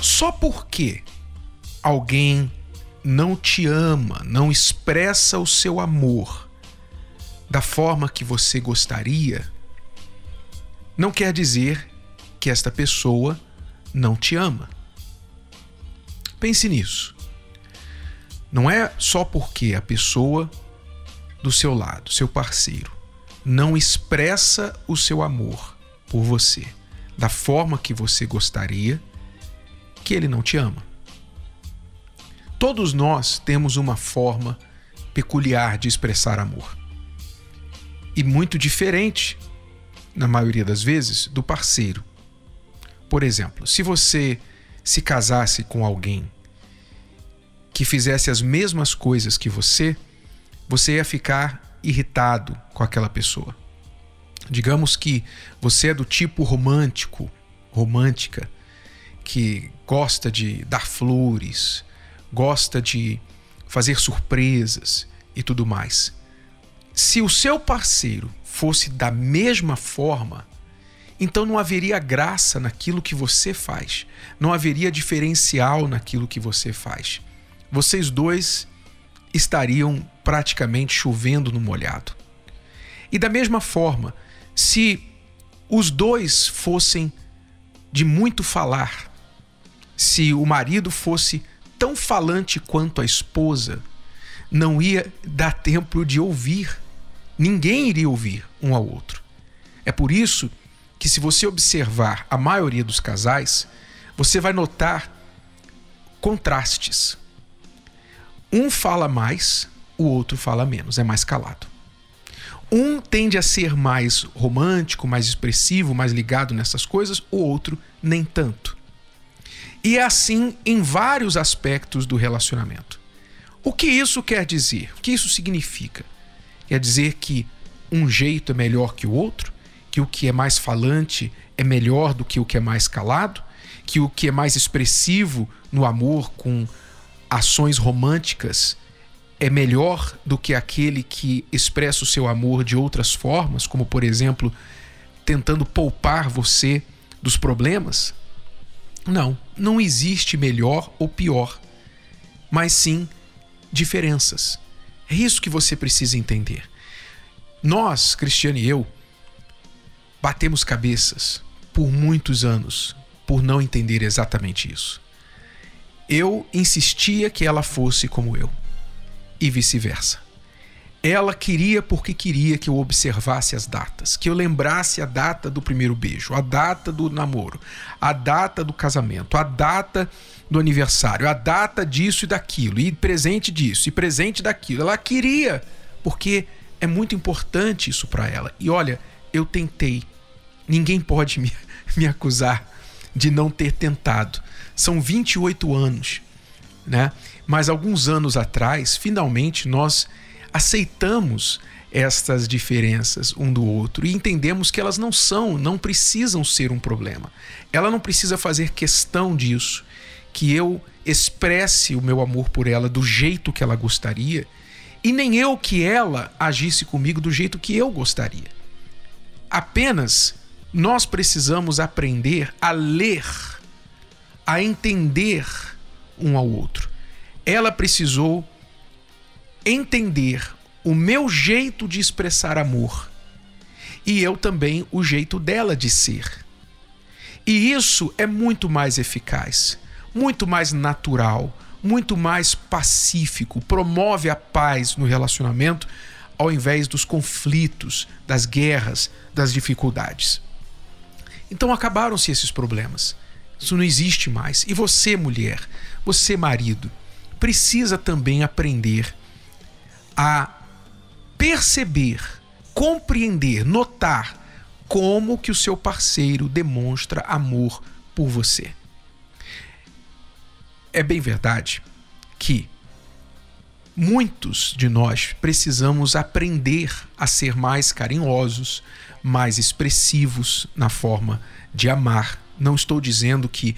Só porque alguém não te ama, não expressa o seu amor da forma que você gostaria, não quer dizer que esta pessoa não te ama. Pense nisso. Não é só porque a pessoa do seu lado, seu parceiro, não expressa o seu amor por você da forma que você gostaria, que ele não te ama. Todos nós temos uma forma peculiar de expressar amor. E muito diferente, na maioria das vezes, do parceiro. Por exemplo, se você se casasse com alguém que fizesse as mesmas coisas que você, você ia ficar irritado com aquela pessoa. Digamos que você é do tipo romântico, romântica, que gosta de dar flores, gosta de fazer surpresas e tudo mais. Se o seu parceiro fosse da mesma forma, então não haveria graça naquilo que você faz, não haveria diferencial naquilo que você faz. Vocês dois estariam praticamente chovendo no molhado. E da mesma forma, se os dois fossem de muito falar, se o marido fosse tão falante quanto a esposa, não ia dar tempo de ouvir. Ninguém iria ouvir um ao outro. É por isso que, se você observar a maioria dos casais, você vai notar contrastes. Um fala mais, o outro fala menos, é mais calado. Um tende a ser mais romântico, mais expressivo, mais ligado nessas coisas, o outro nem tanto. E é assim em vários aspectos do relacionamento. O que isso quer dizer? O que isso significa? Quer dizer que um jeito é melhor que o outro? Que o que é mais falante é melhor do que o que é mais calado? Que o que é mais expressivo no amor com ações românticas é melhor do que aquele que expressa o seu amor de outras formas, como por exemplo, tentando poupar você dos problemas? Não, não existe melhor ou pior, mas sim diferenças. É isso que você precisa entender. Nós, Cristiano e eu, batemos cabeças por muitos anos por não entender exatamente isso. Eu insistia que ela fosse como eu e vice-versa. Ela queria porque queria que eu observasse as datas, que eu lembrasse a data do primeiro beijo, a data do namoro, a data do casamento, a data do aniversário, a data disso e daquilo, e presente disso, e presente daquilo. Ela queria, porque é muito importante isso para ela. E olha, eu tentei. Ninguém pode me, me acusar de não ter tentado. São 28 anos, né? Mas alguns anos atrás, finalmente nós aceitamos estas diferenças um do outro e entendemos que elas não são, não precisam ser um problema. Ela não precisa fazer questão disso, que eu expresse o meu amor por ela do jeito que ela gostaria e nem eu que ela agisse comigo do jeito que eu gostaria. Apenas nós precisamos aprender a ler, a entender um ao outro ela precisou entender o meu jeito de expressar amor e eu também o jeito dela de ser. E isso é muito mais eficaz, muito mais natural, muito mais pacífico, promove a paz no relacionamento ao invés dos conflitos, das guerras, das dificuldades. Então acabaram-se esses problemas. Isso não existe mais. E você, mulher, você, marido, precisa também aprender a perceber, compreender, notar como que o seu parceiro demonstra amor por você. é bem verdade que muitos de nós precisamos aprender a ser mais carinhosos, mais expressivos na forma de amar. Não estou dizendo que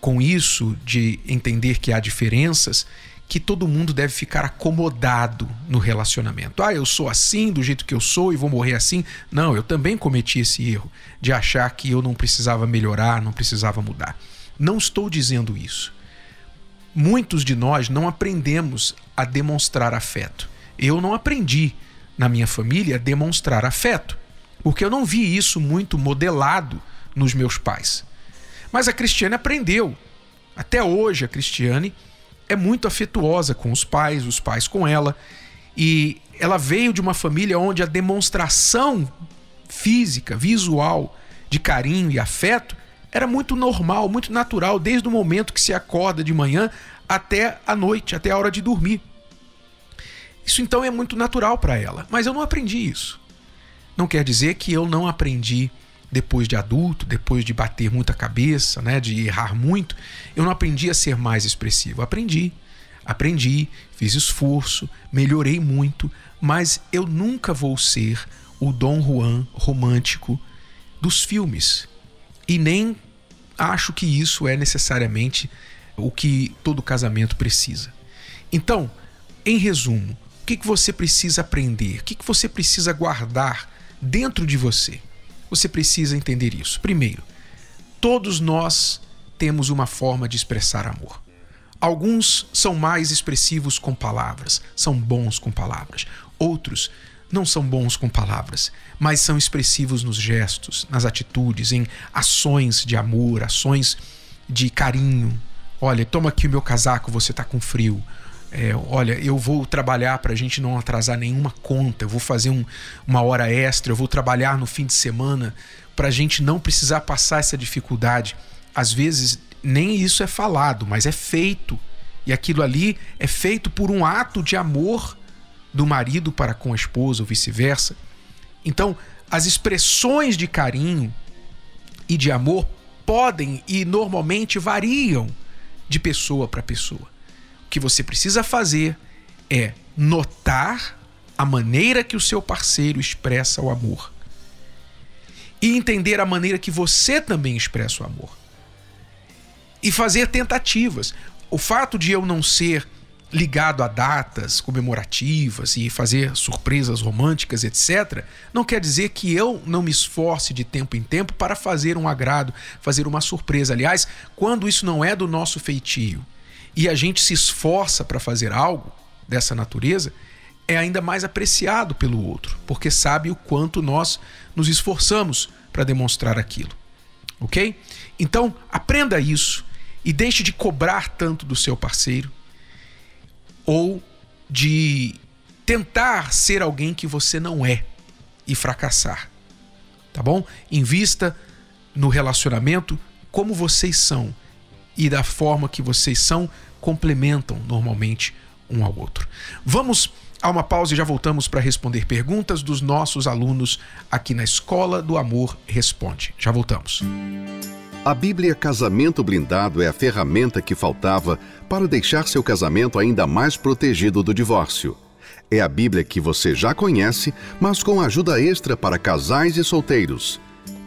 com isso de entender que há diferenças, que todo mundo deve ficar acomodado no relacionamento. Ah, eu sou assim, do jeito que eu sou e vou morrer assim. Não, eu também cometi esse erro de achar que eu não precisava melhorar, não precisava mudar. Não estou dizendo isso. Muitos de nós não aprendemos a demonstrar afeto. Eu não aprendi na minha família a demonstrar afeto, porque eu não vi isso muito modelado nos meus pais. Mas a Cristiane aprendeu. Até hoje a Cristiane é muito afetuosa com os pais, os pais com ela, e ela veio de uma família onde a demonstração física, visual de carinho e afeto era muito normal, muito natural, desde o momento que se acorda de manhã até a noite, até a hora de dormir. Isso então é muito natural para ela, mas eu não aprendi isso. Não quer dizer que eu não aprendi depois de adulto, depois de bater muita cabeça, né, de errar muito, eu não aprendi a ser mais expressivo. Aprendi, aprendi, fiz esforço, melhorei muito, mas eu nunca vou ser o Dom Juan romântico dos filmes. E nem acho que isso é necessariamente o que todo casamento precisa. Então, em resumo, o que, que você precisa aprender? O que, que você precisa guardar dentro de você? Você precisa entender isso. Primeiro, todos nós temos uma forma de expressar amor. Alguns são mais expressivos com palavras, são bons com palavras. Outros não são bons com palavras, mas são expressivos nos gestos, nas atitudes, em ações de amor, ações de carinho. Olha, toma aqui o meu casaco, você está com frio. É, olha, eu vou trabalhar para a gente não atrasar nenhuma conta, eu vou fazer um, uma hora extra, eu vou trabalhar no fim de semana para a gente não precisar passar essa dificuldade. Às vezes, nem isso é falado, mas é feito. E aquilo ali é feito por um ato de amor do marido para com a esposa ou vice-versa. Então, as expressões de carinho e de amor podem e normalmente variam de pessoa para pessoa. Que você precisa fazer é notar a maneira que o seu parceiro expressa o amor e entender a maneira que você também expressa o amor. E fazer tentativas. O fato de eu não ser ligado a datas comemorativas e fazer surpresas românticas, etc., não quer dizer que eu não me esforce de tempo em tempo para fazer um agrado, fazer uma surpresa. Aliás, quando isso não é do nosso feitio e a gente se esforça para fazer algo dessa natureza, é ainda mais apreciado pelo outro, porque sabe o quanto nós nos esforçamos para demonstrar aquilo. Ok? Então, aprenda isso e deixe de cobrar tanto do seu parceiro ou de tentar ser alguém que você não é e fracassar. Tá bom? Invista no relacionamento como vocês são e da forma que vocês são complementam normalmente um ao outro. Vamos a uma pausa e já voltamos para responder perguntas dos nossos alunos aqui na Escola do Amor Responde. Já voltamos. A Bíblia Casamento Blindado é a ferramenta que faltava para deixar seu casamento ainda mais protegido do divórcio. É a Bíblia que você já conhece, mas com ajuda extra para casais e solteiros.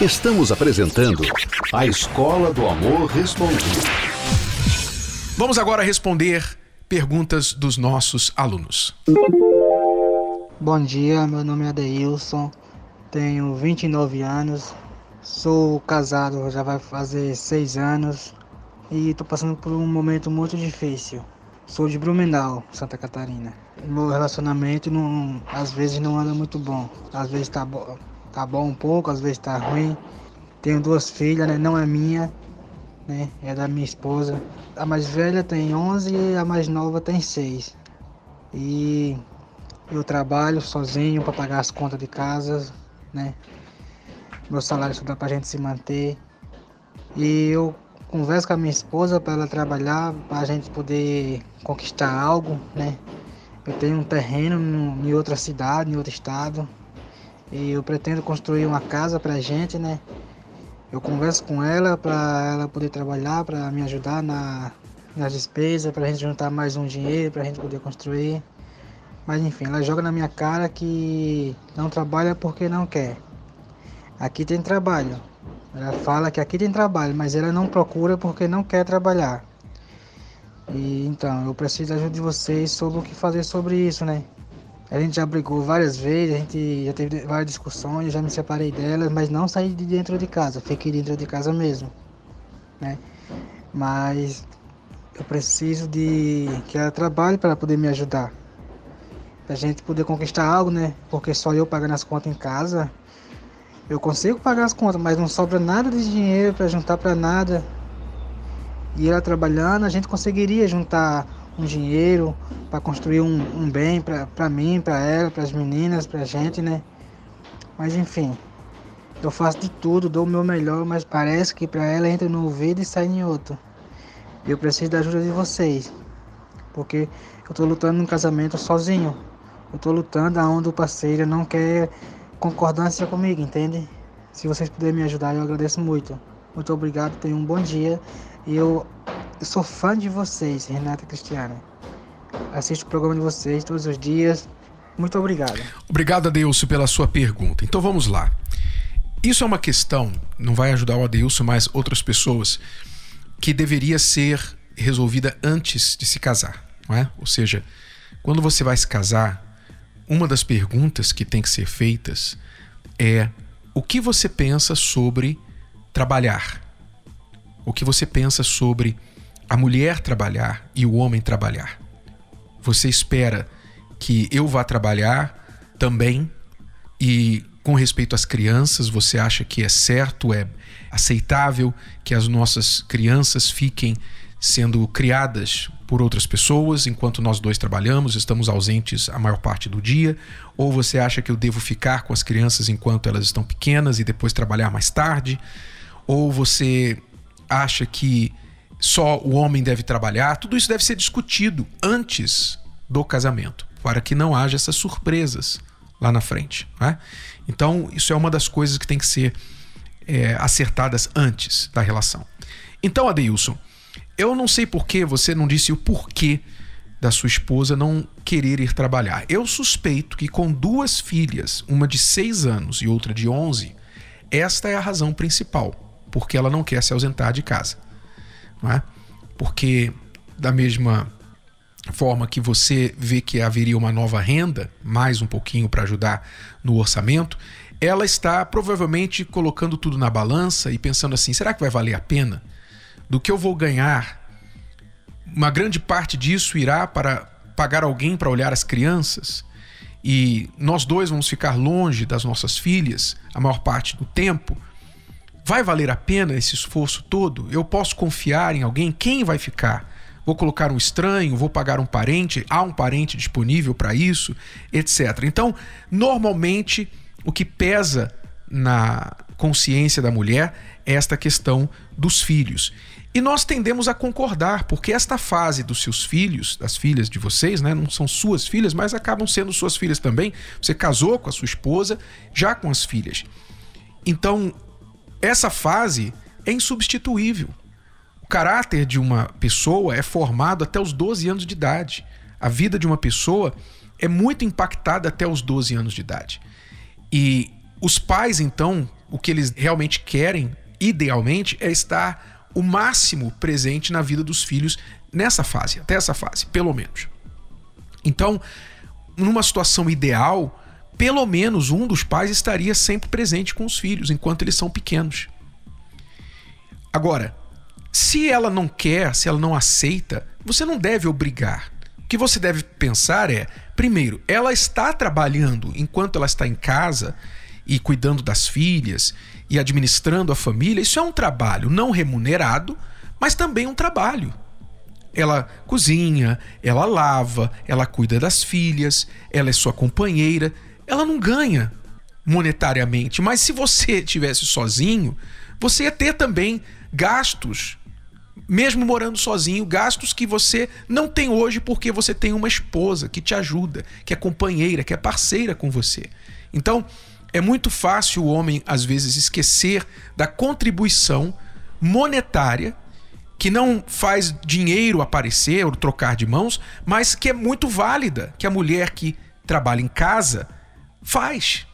Estamos apresentando a Escola do Amor Respondido. Vamos agora responder perguntas dos nossos alunos. Bom dia, meu nome é Adeilson, tenho 29 anos, sou casado já vai fazer 6 anos e estou passando por um momento muito difícil. Sou de Blumenau, Santa Catarina. Meu relacionamento não, às vezes não anda muito bom. Às vezes tá, bo tá bom um pouco, às vezes tá ruim. Tenho duas filhas, né? Não é minha, né? É da minha esposa. A mais velha tem 11 e a mais nova tem 6. E eu trabalho sozinho para pagar as contas de casa, né? Meu salário só dá pra gente se manter. E eu converso com a minha esposa para ela trabalhar, para a gente poder conquistar algo, né? Eu tenho um terreno no, em outra cidade, em outro estado, e eu pretendo construir uma casa para a gente, né? Eu converso com ela para ela poder trabalhar, para me ajudar na, nas despesas, para a gente juntar mais um dinheiro, para a gente poder construir. Mas enfim, ela joga na minha cara que não trabalha porque não quer. Aqui tem trabalho, ela fala que aqui tem trabalho, mas ela não procura porque não quer trabalhar. E então, eu preciso da ajuda de vocês sobre o que fazer sobre isso, né? A gente já brigou várias vezes, a gente já teve várias discussões, já me separei delas, mas não saí de dentro de casa, fiquei dentro de casa mesmo, né? Mas eu preciso de que ela trabalhe para poder me ajudar. Pra gente poder conquistar algo, né? Porque só eu pagando as contas em casa, eu consigo pagar as contas, mas não sobra nada de dinheiro para juntar para nada. E ela trabalhando, a gente conseguiria juntar um dinheiro para construir um, um bem para mim, para ela, para as meninas, para a gente, né? Mas enfim, eu faço de tudo, dou o meu melhor, mas parece que para ela entra no ouvido e sai em outro. Eu preciso da ajuda de vocês, porque eu estou lutando num casamento sozinho. Eu estou lutando aonde o parceiro não quer concordância comigo, entende? Se vocês puderem me ajudar, eu agradeço muito. Muito obrigado, tenham um bom dia. E eu, eu sou fã de vocês, Renata Cristiana. Assisto o programa de vocês todos os dias. Muito obrigado. Obrigado, Adeilson, pela sua pergunta. Então vamos lá. Isso é uma questão, não vai ajudar o Adeilson, mas outras pessoas, que deveria ser resolvida antes de se casar. Não é? Ou seja, quando você vai se casar, uma das perguntas que tem que ser feitas é o que você pensa sobre trabalhar? O que você pensa sobre a mulher trabalhar e o homem trabalhar? Você espera que eu vá trabalhar também e com respeito às crianças, você acha que é certo, é aceitável que as nossas crianças fiquem sendo criadas por outras pessoas enquanto nós dois trabalhamos, estamos ausentes a maior parte do dia? Ou você acha que eu devo ficar com as crianças enquanto elas estão pequenas e depois trabalhar mais tarde? Ou você acha que só o homem deve trabalhar? Tudo isso deve ser discutido antes do casamento, para que não haja essas surpresas lá na frente. Né? Então, isso é uma das coisas que tem que ser é, acertadas antes da relação. Então, Adeilson, eu não sei por que você não disse o porquê da sua esposa não querer ir trabalhar. Eu suspeito que com duas filhas, uma de seis anos e outra de onze, esta é a razão principal, porque ela não quer se ausentar de casa. Não é? Porque, da mesma forma que você vê que haveria uma nova renda, mais um pouquinho para ajudar no orçamento, ela está provavelmente colocando tudo na balança e pensando assim: será que vai valer a pena? do que eu vou ganhar, uma grande parte disso irá para pagar alguém para olhar as crianças e nós dois vamos ficar longe das nossas filhas a maior parte do tempo. Vai valer a pena esse esforço todo? Eu posso confiar em alguém? Quem vai ficar? Vou colocar um estranho? Vou pagar um parente? Há um parente disponível para isso? Etc. Então, normalmente, o que pesa na consciência da mulher é esta questão dos filhos. E nós tendemos a concordar, porque esta fase dos seus filhos, das filhas de vocês, né, não são suas filhas, mas acabam sendo suas filhas também. Você casou com a sua esposa, já com as filhas. Então, essa fase é insubstituível. O caráter de uma pessoa é formado até os 12 anos de idade. A vida de uma pessoa é muito impactada até os 12 anos de idade. E os pais, então, o que eles realmente querem, idealmente, é estar o máximo presente na vida dos filhos nessa fase, até essa fase, pelo menos. Então, numa situação ideal, pelo menos um dos pais estaria sempre presente com os filhos enquanto eles são pequenos. Agora, se ela não quer, se ela não aceita, você não deve obrigar. O que você deve pensar é: primeiro, ela está trabalhando enquanto ela está em casa e cuidando das filhas e administrando a família, isso é um trabalho não remunerado, mas também um trabalho. Ela cozinha, ela lava, ela cuida das filhas, ela é sua companheira. Ela não ganha monetariamente, mas se você tivesse sozinho, você ia ter também gastos, mesmo morando sozinho, gastos que você não tem hoje porque você tem uma esposa que te ajuda, que é companheira, que é parceira com você. Então, é muito fácil o homem, às vezes, esquecer da contribuição monetária que não faz dinheiro aparecer ou trocar de mãos, mas que é muito válida, que a mulher que trabalha em casa faz.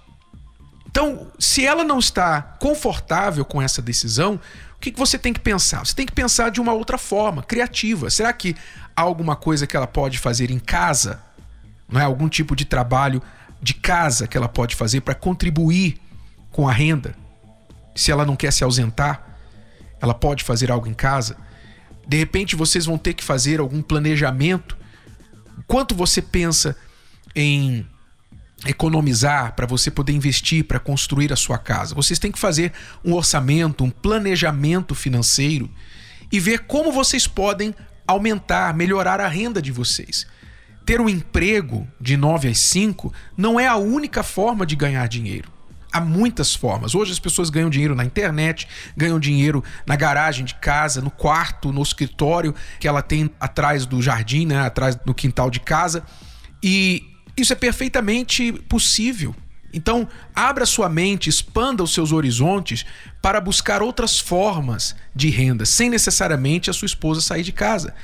Então, se ela não está confortável com essa decisão, o que você tem que pensar? Você tem que pensar de uma outra forma, criativa. Será que há alguma coisa que ela pode fazer em casa? Não é algum tipo de trabalho de casa que ela pode fazer para contribuir com a renda? Se ela não quer se ausentar, ela pode fazer algo em casa? De repente vocês vão ter que fazer algum planejamento. Quanto você pensa em economizar para você poder investir para construir a sua casa? Vocês têm que fazer um orçamento, um planejamento financeiro e ver como vocês podem aumentar, melhorar a renda de vocês. Ter um emprego de 9 às 5 não é a única forma de ganhar dinheiro há muitas formas. Hoje as pessoas ganham dinheiro na internet, ganham dinheiro na garagem de casa, no quarto, no escritório que ela tem atrás do jardim, né, atrás no quintal de casa. E isso é perfeitamente possível. Então, abra sua mente, expanda os seus horizontes para buscar outras formas de renda, sem necessariamente a sua esposa sair de casa.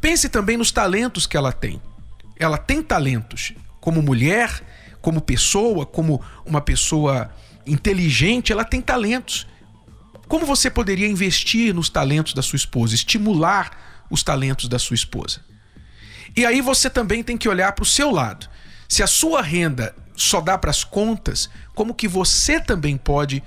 Pense também nos talentos que ela tem. Ela tem talentos como mulher, como pessoa, como uma pessoa inteligente, ela tem talentos. Como você poderia investir nos talentos da sua esposa, estimular os talentos da sua esposa? E aí você também tem que olhar para o seu lado. Se a sua renda só dá para as contas, como que você também pode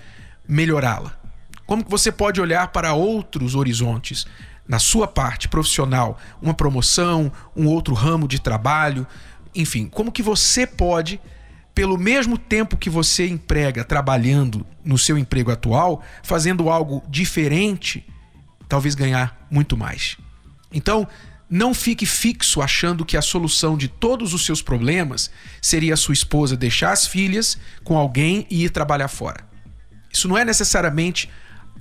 melhorá-la? Como que você pode olhar para outros horizontes na sua parte profissional, uma promoção, um outro ramo de trabalho, enfim, como que você pode pelo mesmo tempo que você emprega trabalhando no seu emprego atual, fazendo algo diferente, talvez ganhar muito mais. Então, não fique fixo achando que a solução de todos os seus problemas seria a sua esposa deixar as filhas com alguém e ir trabalhar fora. Isso não é necessariamente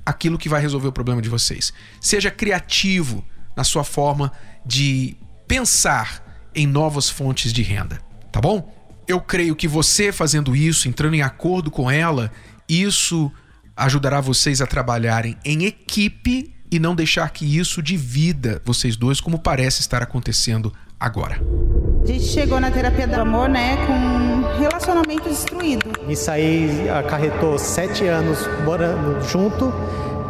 aquilo que vai resolver o problema de vocês. Seja criativo na sua forma de pensar em novas fontes de renda, tá bom? eu creio que você fazendo isso, entrando em acordo com ela, isso ajudará vocês a trabalharem em equipe e não deixar que isso divida vocês dois, como parece estar acontecendo agora. A gente chegou na terapia do amor, né, com relacionamento destruído. Isso aí acarretou sete anos morando junto,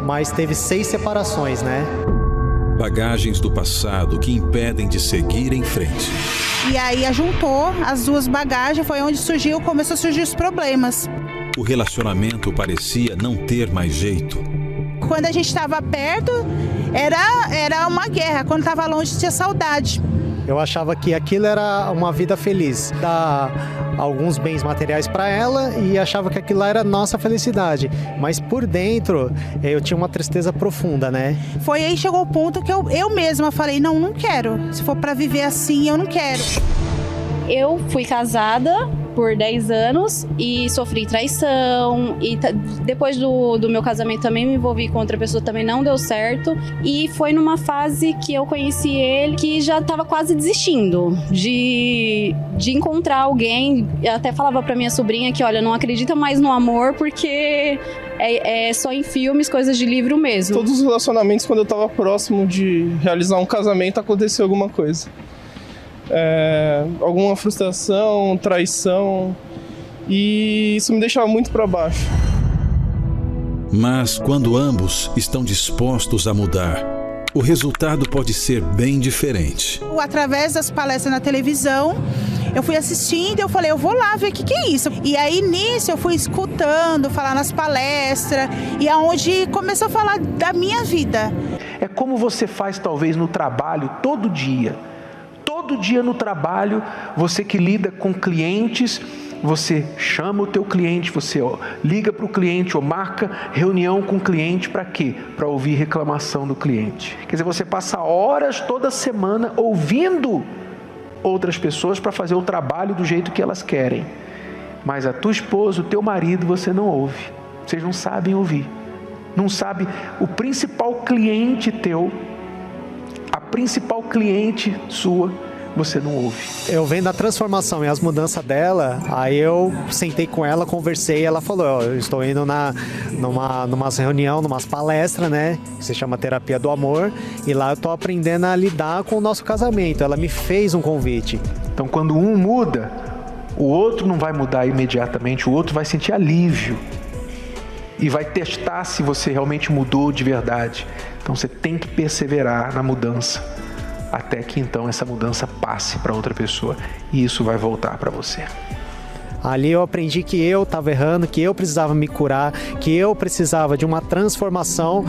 mas teve seis separações, né? Bagagens do passado que impedem de seguir em frente. E aí juntou as duas bagagens, foi onde surgiu, começou a surgir os problemas. O relacionamento parecia não ter mais jeito. Quando a gente estava perto, era, era uma guerra. Quando estava longe, tinha saudade. Eu achava que aquilo era uma vida feliz, dar alguns bens materiais para ela e achava que aquilo era nossa felicidade. Mas por dentro eu tinha uma tristeza profunda, né? Foi aí que chegou o ponto que eu, eu mesma falei: não, não quero. Se for para viver assim, eu não quero. Eu fui casada por 10 anos e sofri traição. E depois do, do meu casamento também me envolvi com outra pessoa, também não deu certo. E foi numa fase que eu conheci ele que já tava quase desistindo de, de encontrar alguém. Eu até falava pra minha sobrinha que, olha, não acredita mais no amor porque é, é, só em filmes, coisas de livro mesmo. Todos os relacionamentos, quando eu tava próximo de realizar um casamento, aconteceu alguma coisa é, alguma frustração, traição, e isso me deixava muito para baixo. Mas quando ambos estão dispostos a mudar, o resultado pode ser bem diferente. Através das palestras na televisão, eu fui assistindo, eu falei, eu vou lá ver o que, que é isso. E aí nisso eu fui escutando, falar nas palestras, e aonde começou a falar da minha vida. É como você faz talvez no trabalho todo dia todo dia no trabalho, você que lida com clientes você chama o teu cliente, você ó, liga para o cliente ou marca reunião com o cliente para quê? Para ouvir reclamação do cliente. Quer dizer, você passa horas toda semana ouvindo outras pessoas para fazer o trabalho do jeito que elas querem. Mas a tua esposa, o teu marido, você não ouve. Vocês não sabem ouvir. Não sabe o principal cliente teu, principal cliente sua você não ouve. Eu vendo a transformação e as mudanças dela, aí eu sentei com ela, conversei, ela falou, eu estou indo na numa numa reunião, numa palestra, né, que se chama terapia do amor, e lá eu tô aprendendo a lidar com o nosso casamento. Ela me fez um convite. Então quando um muda, o outro não vai mudar imediatamente, o outro vai sentir alívio e vai testar se você realmente mudou de verdade. Então você tem que perseverar na mudança até que então essa mudança passe para outra pessoa e isso vai voltar para você. Ali eu aprendi que eu estava errando, que eu precisava me curar, que eu precisava de uma transformação.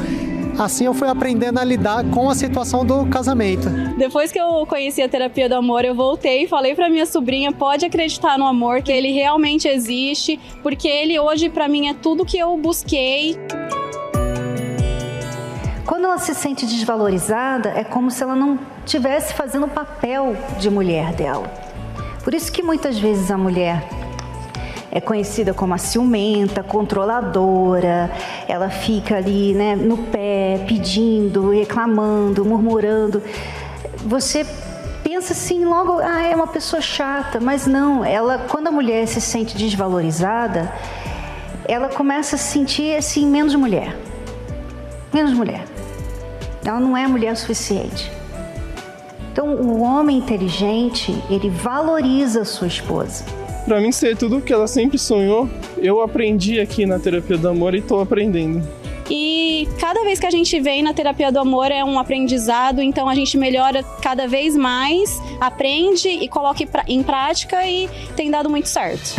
Assim eu fui aprendendo a lidar com a situação do casamento. Depois que eu conheci a terapia do amor, eu voltei e falei para minha sobrinha: pode acreditar no amor, que ele realmente existe, porque ele hoje para mim é tudo que eu busquei. Quando ela se sente desvalorizada, é como se ela não estivesse fazendo o papel de mulher dela. Por isso que muitas vezes a mulher é conhecida como a ciumenta, controladora, ela fica ali né, no pé, pedindo, reclamando, murmurando. Você pensa assim logo, ah, é uma pessoa chata, mas não, ela quando a mulher se sente desvalorizada, ela começa a se sentir assim menos mulher. Menos mulher. Ela não é mulher suficiente. Então, o homem inteligente, ele valoriza a sua esposa. Para mim ser tudo o que ela sempre sonhou, eu aprendi aqui na terapia do amor e estou aprendendo. E cada vez que a gente vem na terapia do amor é um aprendizado, então a gente melhora cada vez mais, aprende e coloca em prática e tem dado muito certo.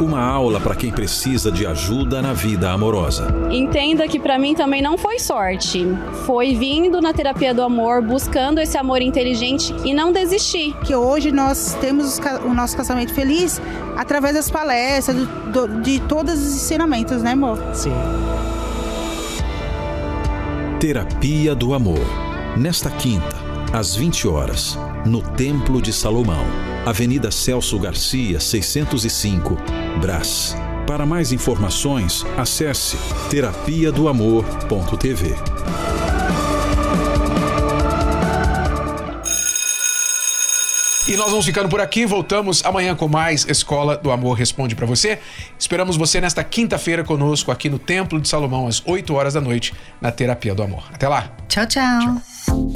Uma aula para quem precisa de ajuda na vida amorosa. Entenda que para mim também não foi sorte. Foi vindo na terapia do amor, buscando esse amor inteligente e não desistir. Que hoje nós temos o nosso casamento feliz através das palestras, do, do, de todos os ensinamentos, né, amor? Sim. Terapia do Amor. Nesta quinta, às 20 horas, no Templo de Salomão, Avenida Celso Garcia, 605, Brás. Para mais informações, acesse terapia do amor.tv. E nós vamos ficando por aqui, voltamos amanhã com mais Escola do Amor Responde para você. Esperamos você nesta quinta-feira conosco aqui no Templo de Salomão às 8 horas da noite na Terapia do Amor. Até lá. Tchau, tchau. tchau.